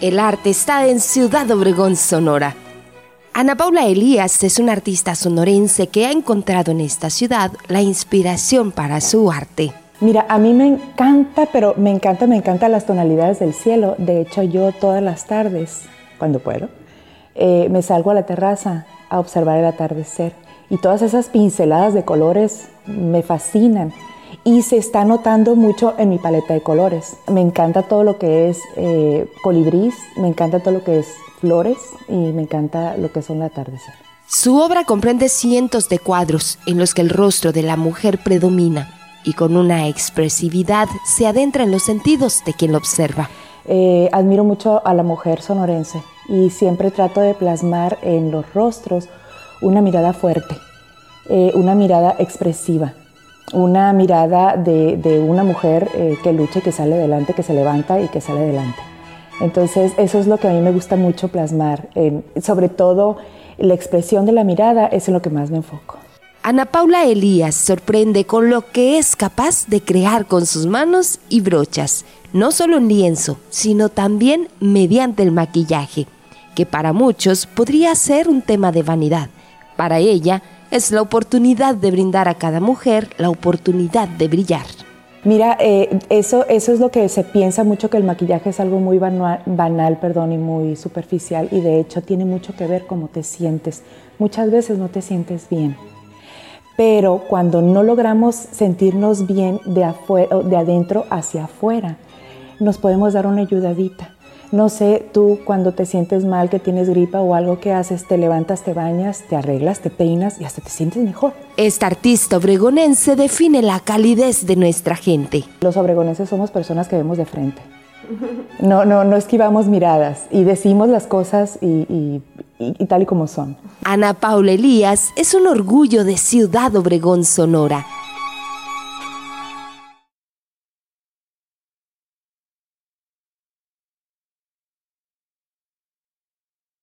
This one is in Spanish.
El arte está en Ciudad Obregón, Sonora. Ana Paula Elías es una artista sonorense que ha encontrado en esta ciudad la inspiración para su arte. Mira, a mí me encanta, pero me encanta, me encantan las tonalidades del cielo. De hecho, yo todas las tardes, cuando puedo, eh, me salgo a la terraza a observar el atardecer. Y todas esas pinceladas de colores me fascinan y se está notando mucho en mi paleta de colores. Me encanta todo lo que es eh, colibrís, me encanta todo lo que es flores y me encanta lo que son el atardecer. Su obra comprende cientos de cuadros en los que el rostro de la mujer predomina y con una expresividad se adentra en los sentidos de quien lo observa. Eh, admiro mucho a la mujer sonorense y siempre trato de plasmar en los rostros una mirada fuerte, eh, una mirada expresiva, una mirada de, una mujer eh, que lucha y que sale adelante, que se levanta y que sale adelante. Entonces, eso es lo que a mí me gusta mucho plasmar. sobre todo, la expresión de la mirada es en lo que más me enfoco. Ana Paula Elías sorprende con lo que es capaz de crear con sus manos y brochas, no solo en lienzo, sino también mediante el maquillaje, que para muchos podría ser un tema de vanidad. Para ella, es la oportunidad de brindar a cada mujer la oportunidad de brillar. Mira, eh, eso, eso es lo que se piensa mucho que el maquillaje es algo muy banal, perdón, y muy superficial, y de hecho tiene mucho que ver cómo te sientes. Muchas veces no te sientes bien, pero cuando no logramos sentirnos bien de, de adentro hacia afuera, nos podemos dar una ayudadita. No sé, tú cuando te sientes mal, que tienes gripa o algo que haces, te levantas, te bañas, te arreglas, te peinas y hasta te sientes mejor. Esta artista obregonense define la calidez de nuestra gente. Los obregonenses somos personas que vemos de frente. No, no, no esquivamos miradas y decimos las cosas y, tal y como son. Ana Paula Elías es un orgullo de Ciudad Obregón, Sonora